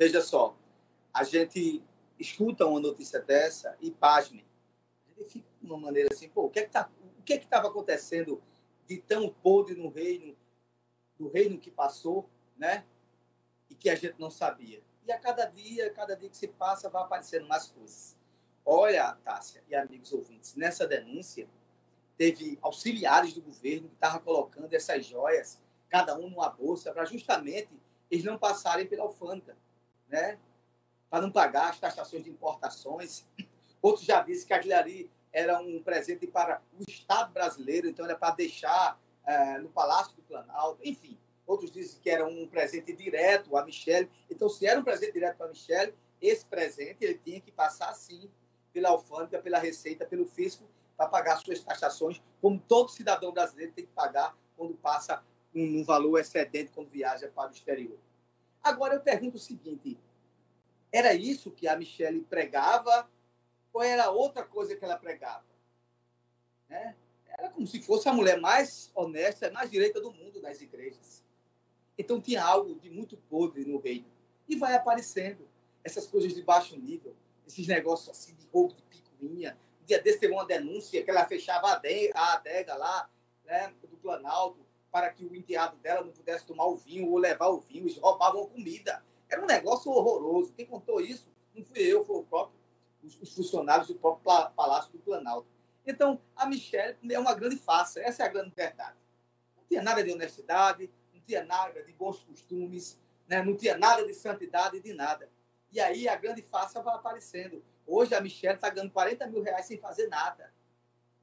veja só, a gente escuta uma notícia dessa e pasme. A gente fica de uma maneira assim, pô, o que é que tá, o que é estava acontecendo de tão podre no reino, do reino que passou, né? E que a gente não sabia. E a cada dia, cada dia que se passa, vai aparecendo mais coisas. Olha, Tássia e amigos ouvintes, nessa denúncia teve auxiliares do governo que estavam colocando essas joias, cada um numa bolsa, para justamente eles não passarem pela alfândega, né? Para não pagar as taxações de importações. Outros já disse que aquilo ali era um presente para o Estado brasileiro, então era para deixar é, no Palácio do Planalto, enfim. Outros dizem que era um presente direto a Michelle. Então, se era um presente direto para Michelle, esse presente ele tinha que passar, sim, pela alfândega, pela Receita, pelo fisco, para pagar suas taxações, como todo cidadão brasileiro tem que pagar quando passa um, um valor excedente quando viaja para o exterior. Agora eu pergunto o seguinte: era isso que a Michelle pregava ou era outra coisa que ela pregava? Né? Era como se fosse a mulher mais honesta, mais direita do mundo nas igrejas. Então tinha algo de muito podre no reino. E vai aparecendo essas coisas de baixo nível, esses negócios assim de roubo de picuinha. Um dia desse teve uma denúncia que ela fechava a adega, lá né, do Planalto para que o enteado dela não pudesse tomar o vinho ou levar o vinho, eles roubavam comida. Era um negócio horroroso. Quem contou isso não fui eu, foi o próprio, os, funcionários do próprio Palácio do Planalto. Então, a Michelle é uma grande farsa, essa é a grande verdade. Não tinha nada de honestidade, não tinha nada de bons costumes, né? não tinha nada de santidade, de nada. E aí a grande farsa vai aparecendo. Hoje a Michelle está ganhando 40 mil reais sem fazer nada.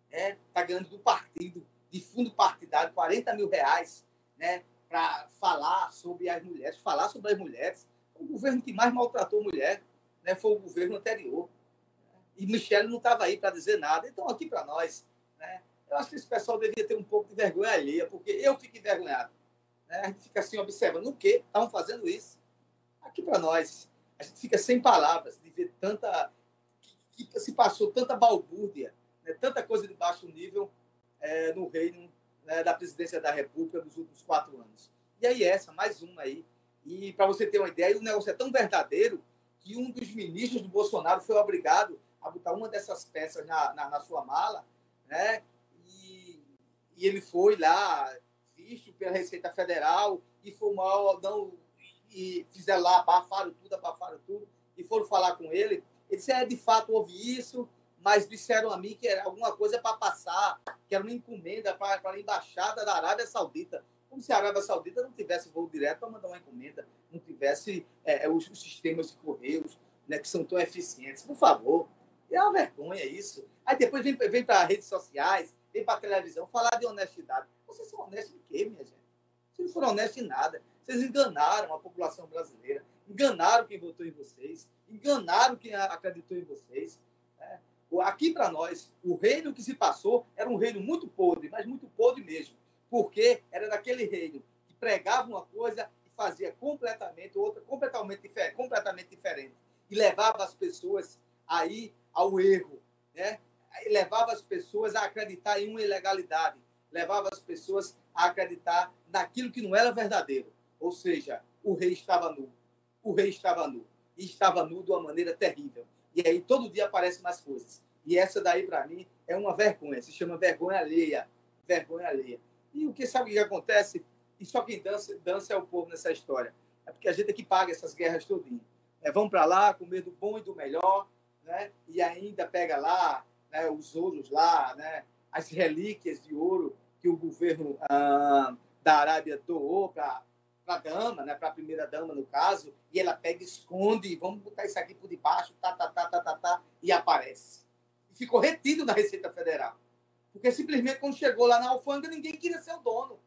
Está é, ganhando do partido, de fundo partidário, 40 mil reais né, para falar sobre as mulheres, falar sobre as mulheres. O governo que mais maltratou mulher né, foi o governo anterior. E Michele não estava aí para dizer nada. Então, aqui para nós, né, eu acho que esse pessoal devia ter um pouco de vergonha alheia, porque eu fico envergonhado. Né? A gente fica assim observando o que estavam fazendo isso. Aqui para nós, a gente fica sem palavras de ver tanta. que, que se passou tanta balbúrdia, né? tanta coisa de baixo nível é, no reino né, da presidência da República nos últimos quatro anos. E aí, essa, mais uma aí. E para você ter uma ideia, o negócio é tão verdadeiro que um dos ministros do Bolsonaro foi obrigado a botar uma dessas peças na, na, na sua mala, né? E, e, ele foi lá, visto pela Receita Federal, e foi mal, não, e fizeram lá, abafaram tudo, abafaram tudo, e foram falar com ele. Ele disse, é, de fato, houve isso, mas disseram a mim que era alguma coisa para passar, que era uma encomenda para a embaixada da Arábia Saudita. Como se a Arábia Saudita não tivesse voo direto para mandar uma encomenda, não tivesse é, é, os, os, sistemas de correios né, que são tão eficientes. Por favor, é uma vergonha isso. Aí depois vem, vem para redes sociais, vem para televisão falar de honestidade. Vocês são honestos em quê, minha gente? Vocês não foram honestos em nada. Vocês enganaram a população brasileira, enganaram quem votou em vocês, enganaram quem acreditou em vocês. Aqui para nós, o reino que se passou era um reino muito podre, mas muito podre mesmo, porque era daquele reino que pregava uma coisa e fazia completamente outra, completamente diferente, completamente diferente, e levava as pessoas aí ao erro, né? E levava as pessoas a acreditar em uma ilegalidade, levava as pessoas a acreditar naquilo que não era verdadeiro, ou seja, o rei estava nu, o rei estava nu e estava nu de uma maneira terrível. E aí todo dia aparecem mais coisas. E essa daí, para mim, é uma vergonha. Se chama vergonha alheia. Vergonha alheia. E o que sabe o que acontece? E só quem dança, dança é o povo nessa história. É porque a gente é que paga essas guerras todinho. É, vão para lá com medo do bom e do melhor, né? e ainda pega lá né, os ouros lá, né? as relíquias de ouro que o governo ah, da Arábia doou para a dama, né, para a primeira dama no caso, e ela pega, esconde, vamos botar isso aqui por debaixo, tá, e aparece. E ficou retido na Receita Federal. Porque simplesmente quando chegou lá na alfândega, ninguém queria ser o dono.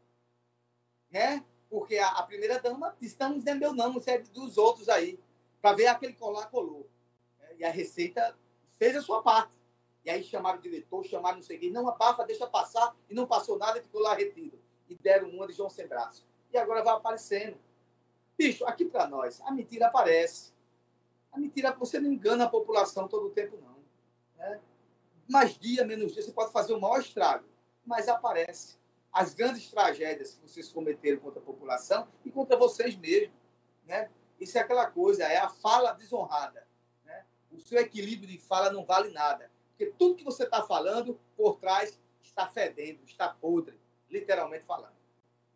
Né? Porque a, a primeira dama disse, não, não é meu não, não é dos outros aí. Para ver aquele colar, colou. É, e a Receita fez a sua parte. E aí chamaram o diretor, chamaram sei quem, não abafa, deixa passar, e não passou nada e ficou lá retido. E deram uma de João Sem Braço e agora vai aparecendo. Bicho, aqui para nós, a mentira aparece. A mentira, você não engana a população todo o tempo, não. Né? Mais dia, menos dia, você pode fazer o maior estrago, mas aparece. As grandes tragédias que vocês cometeram contra a população e contra vocês mesmos. Né? Isso é aquela coisa, é a fala desonrada. Né? O seu equilíbrio de fala não vale nada. Porque tudo que você está falando, por trás, está fedendo, está podre, literalmente falando.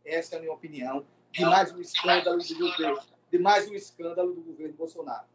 Essa é a minha opinião de mais um escândalo do governo, de mais um escândalo do governo Bolsonaro.